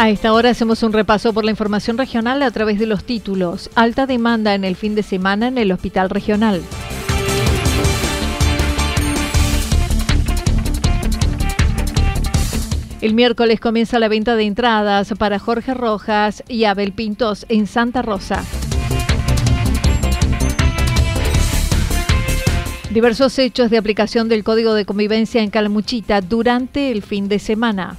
A esta hora hacemos un repaso por la información regional a través de los títulos. Alta demanda en el fin de semana en el Hospital Regional. El miércoles comienza la venta de entradas para Jorge Rojas y Abel Pintos en Santa Rosa. Diversos hechos de aplicación del Código de Convivencia en Calamuchita durante el fin de semana.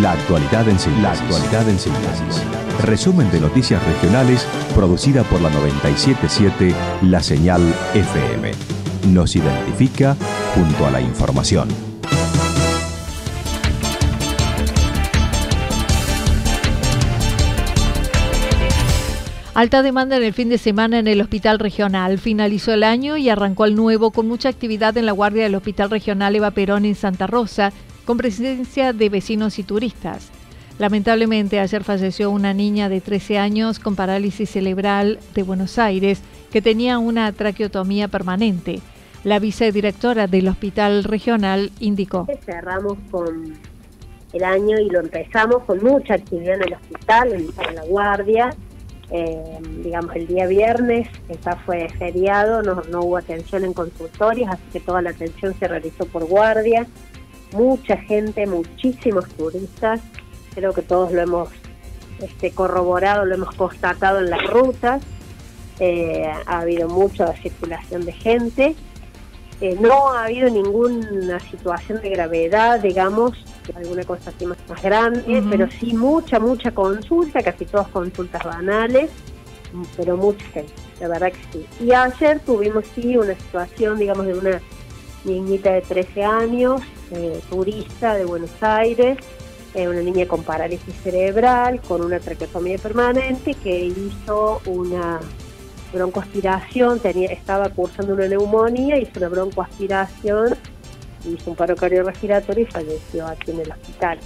La actualidad en síntesis. La actualidad en síntesis. Resumen de noticias regionales producida por la 977 La Señal FM. Nos identifica junto a la información. Alta demanda en el fin de semana en el Hospital Regional. Finalizó el año y arrancó el nuevo con mucha actividad en la guardia del Hospital Regional Eva Perón en Santa Rosa, con presencia de vecinos y turistas. Lamentablemente, ayer falleció una niña de 13 años con parálisis cerebral de Buenos Aires que tenía una traqueotomía permanente. La vicedirectora del Hospital Regional indicó. Cerramos con el año y lo empezamos con mucha actividad en el hospital, en la guardia. Eh, digamos, el día viernes, esta fue feriado, no, no hubo atención en consultorios, así que toda la atención se realizó por guardia mucha gente, muchísimos turistas, creo que todos lo hemos este, corroborado, lo hemos constatado en las rutas, eh, ha habido mucha circulación de gente, eh, no ha habido ninguna situación de gravedad, digamos, alguna cosa así más, grande, pero sí mucha, mucha consulta, casi todas consultas banales, pero mucha gente, la verdad que sí. Y ayer tuvimos sí una situación, digamos, de una niñita de 13 años, eh, turista de Buenos Aires, eh, una niña con parálisis cerebral, con una traqueotomía permanente, que hizo una broncoaspiración, tenía, estaba cursando una neumonía, hizo una broncoaspiración, hizo un paro cardiorrespiratorio y falleció aquí en el hospital.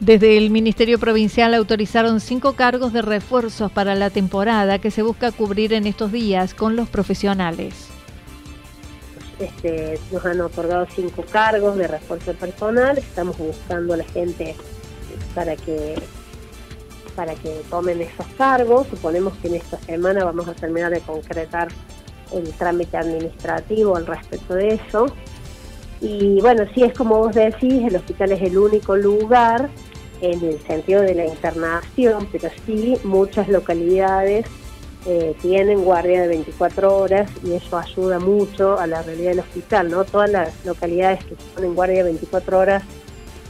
Desde el Ministerio Provincial autorizaron cinco cargos de refuerzos para la temporada que se busca cubrir en estos días con los profesionales. Este, nos han otorgado cinco cargos de refuerzo personal, estamos buscando a la gente para que para que tomen esos cargos, suponemos que en esta semana vamos a terminar de concretar el trámite administrativo al respecto de eso. Y bueno, sí es como vos decís, el hospital es el único lugar en el sentido de la internación, pero sí muchas localidades eh, tienen guardia de 24 horas y eso ayuda mucho a la realidad del hospital, ¿no? Todas las localidades que ponen guardia de 24 horas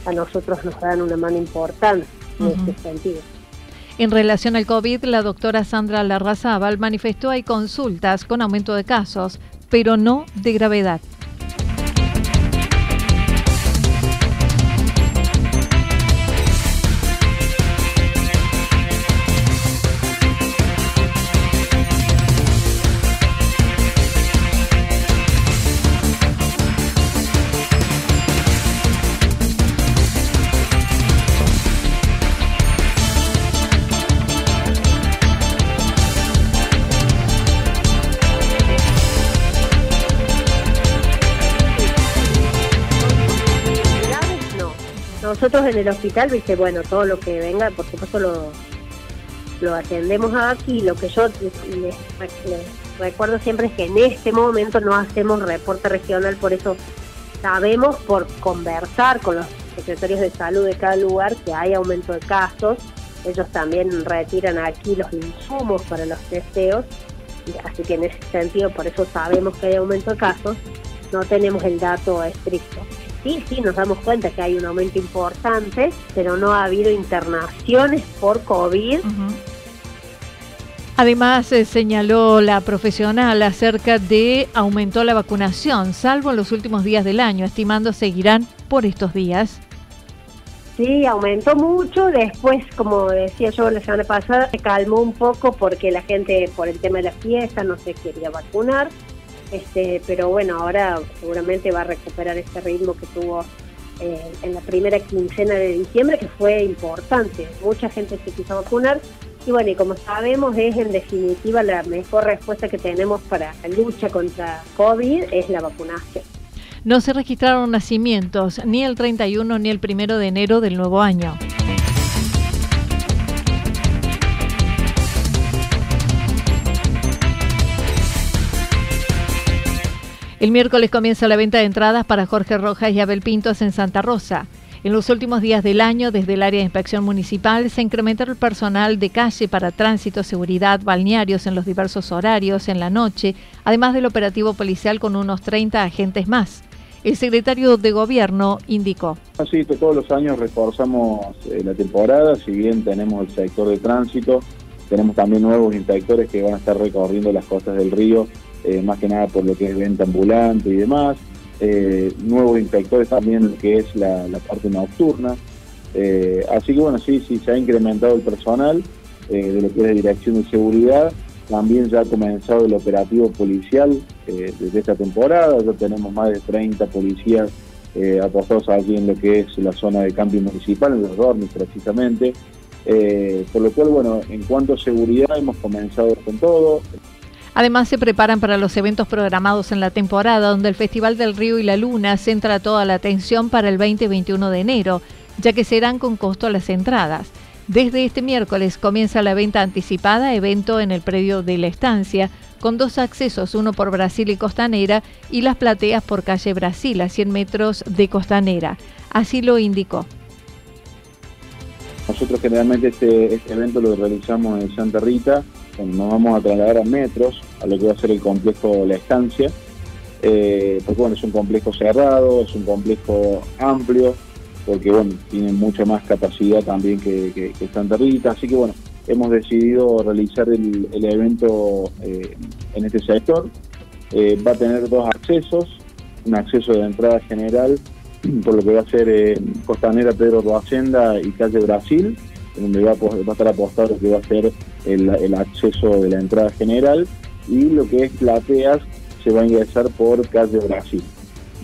a nosotros nos dan una mano importante en este sentido. En relación al COVID, la doctora Sandra Larrazábal manifestó hay consultas con aumento de casos, pero no de gravedad. Nosotros en el hospital, viste, bueno, todo lo que venga, por supuesto lo, lo atendemos aquí. Lo que yo les, recuerdo siempre es que en este momento no hacemos reporte regional, por eso sabemos por conversar con los secretarios de salud de cada lugar que hay aumento de casos. Ellos también retiran aquí los insumos para los testeos, así que en ese sentido, por eso sabemos que hay aumento de casos, no tenemos el dato estricto sí, sí, nos damos cuenta que hay un aumento importante, pero no ha habido internaciones por COVID. Además, eh, señaló la profesional acerca de aumentó la vacunación, salvo en los últimos días del año, estimando seguirán por estos días. Sí, aumentó mucho. Después, como decía yo la semana pasada, se calmó un poco porque la gente, por el tema de la fiesta, no se quería vacunar. Este, pero bueno, ahora seguramente va a recuperar ese ritmo que tuvo eh, en la primera quincena de diciembre, que fue importante. Mucha gente se quiso vacunar y bueno, y como sabemos, es en definitiva la mejor respuesta que tenemos para la lucha contra COVID es la vacunación. No se registraron nacimientos ni el 31 ni el 1 de enero del nuevo año. El miércoles comienza la venta de entradas para Jorge Rojas y Abel Pintos en Santa Rosa. En los últimos días del año, desde el área de inspección municipal, se incrementó el personal de calle para tránsito, seguridad, balnearios en los diversos horarios, en la noche, además del operativo policial con unos 30 agentes más. El secretario de Gobierno indicó. Así que todos los años reforzamos eh, la temporada, si bien tenemos el sector de tránsito, tenemos también nuevos inspectores que van a estar recorriendo las costas del río eh, más que nada por lo que es venta ambulante y demás. Eh, nuevos inspectores también que es la, parte nocturna. Eh, así que bueno, sí, sí, se ha incrementado el personal de lo que es la dirección de seguridad. También ya ha comenzado el operativo policial desde esta temporada. Ya tenemos más de 30 policías apostados allí en lo que es la zona de cambio municipal, en los dormis precisamente. por lo cual, bueno, en cuanto a seguridad hemos comenzado con todo. Además, se preparan para los eventos programados en la temporada, donde el Festival del Río y la Luna centra toda la atención para el 20 y 21 de enero, ya que serán con costo las entradas. Desde este miércoles comienza la venta anticipada, evento en el predio de la estancia, con dos accesos, uno por Brasil y Costanera, y las plateas por calle Brasil, a 100 metros de Costanera. Así lo indicó. Nosotros generalmente este, este evento lo realizamos en Santa Rita, nos vamos a trasladar a metros a lo que va a ser el complejo La Estancia, eh, porque bueno, es un complejo cerrado, es un complejo amplio, porque bueno, tiene mucha más capacidad también que, Santa Rita, así que bueno, hemos decidido realizar el, evento eh, en este sector. Eh, va a tener dos accesos, un acceso de entrada general por lo que va a ser Costanera Pedro Roacenda y calle Brasil, donde va a, estar apostado lo que va a ser el, acceso de la entrada general y lo que es plateas se va a ingresar por calle Brasil.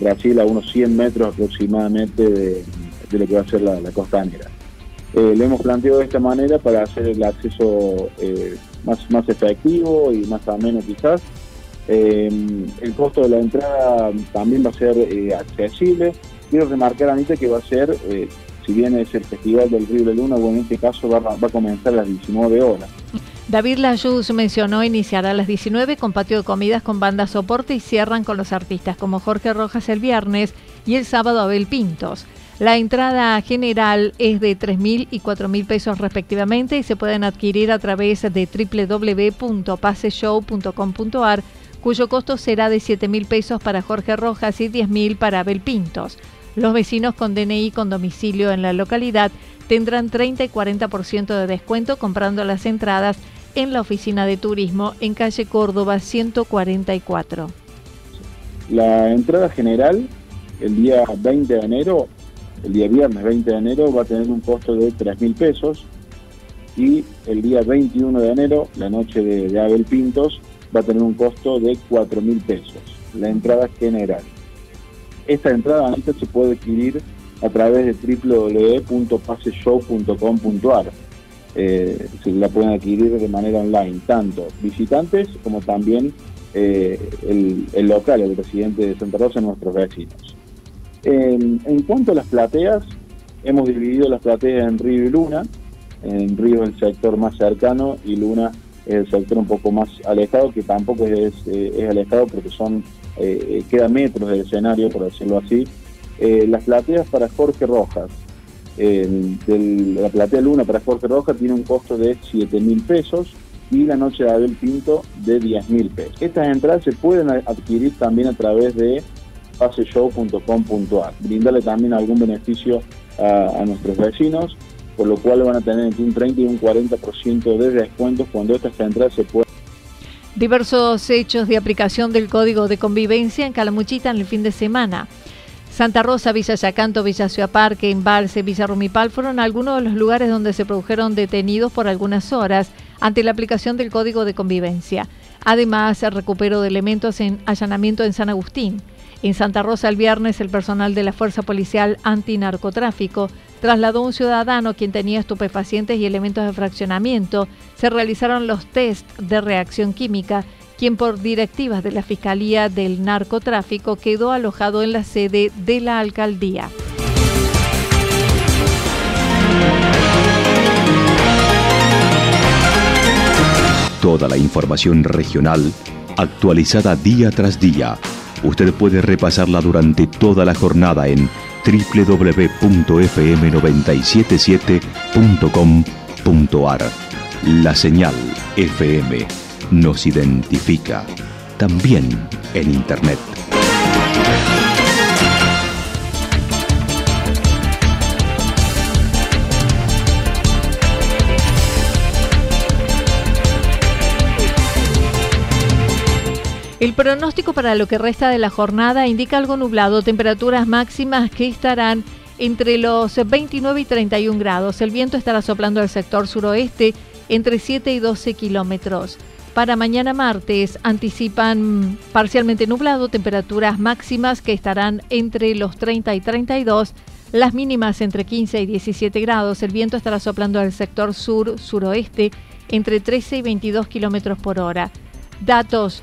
Brasil a unos 100 metros aproximadamente de, lo que va a ser la, costanera. Eh, lo hemos planteado de esta manera para hacer el acceso eh, más, más efectivo y más ameno quizás. Eh, el costo de la entrada también va a ser accesible. Quiero remarcar, Anita, que va a ser si bien es el Festival del Río de Luna, bueno, en este caso va, a comenzar a las 19 horas. David Layuz mencionó iniciará a las 19 con patio de comidas con banda soporte y cierran con los artistas como Jorge Rojas el viernes y el sábado Abel Pintos. La entrada general es de 3.000 y 4.000 pesos respectivamente y se pueden adquirir a través de www.paseshow.com.ar cuyo costo será de 7.000 pesos para Jorge Rojas y 10.000 para Abel Pintos. Los vecinos con DNI con domicilio en la localidad tendrán 30 y 40% de descuento comprando las entradas en la oficina de turismo en calle Córdoba 144. La entrada general el día 20 de enero, el día viernes 20 de enero, va a tener un costo de 3 mil pesos y el día 21 de enero, la noche de, de Abel Pintos, va a tener un costo de 4 mil pesos, la entrada general. Esta entrada se puede adquirir a través de www.paseshow.com.ar. Eh, se la pueden adquirir de manera online, tanto visitantes como también eh, el, local, el residente de Santa Rosa, nuestros vecinos. en cuanto a las plateas, hemos dividido las plateas en Río y Luna. En Río el sector más cercano y Luna el sector un poco más alejado, que tampoco es, es alejado porque son queda metros del escenario, por decirlo así. las plateas para Jorge Rojas, la platea Luna para Jorge Rojas tiene un costo de 7 mil pesos y la noche de Abel Pinto de 10 mil pesos. Estas entradas se pueden adquirir también a través de paseshow.com.ar, brindarle también algún beneficio a, nuestros vecinos, por lo cual van a tener entre un 30 y un 40% de descuentos cuando estas entradas se puedan Diversos hechos de aplicación del Código de Convivencia en Calamuchita en el fin de semana. Santa Rosa, Villa Yacanto, Villa Ciudad Parque, Embalse, Villa Rumipal fueron algunos de los lugares donde se produjeron detenidos por algunas horas ante la aplicación del Código de Convivencia. Además, el recupero de elementos en allanamiento en San Agustín. En Santa Rosa el viernes el personal de la Fuerza Policial Antinarcotráfico trasladó a un ciudadano quien tenía estupefacientes y elementos de fraccionamiento. Se realizaron los test de reacción química quien por directivas de la Fiscalía del Narcotráfico quedó alojado en la sede de la alcaldía. Toda la información regional actualizada día tras día. Usted puede repasarla durante toda la jornada en www.fm977.com.ar. La señal FM nos identifica, también en Internet. El pronóstico para lo que resta de la jornada indica algo nublado, temperaturas máximas que estarán entre los 29 y 31 grados. El viento estará soplando al sector suroeste entre 7 y 12 kilómetros. Para mañana martes anticipan parcialmente nublado, temperaturas máximas que estarán entre los 30 y 32, las mínimas entre 15 y 17 grados. El viento estará soplando al sector sur-suroeste entre 13 y 22 kilómetros por hora. Datos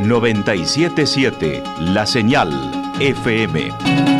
977 La Señal FM.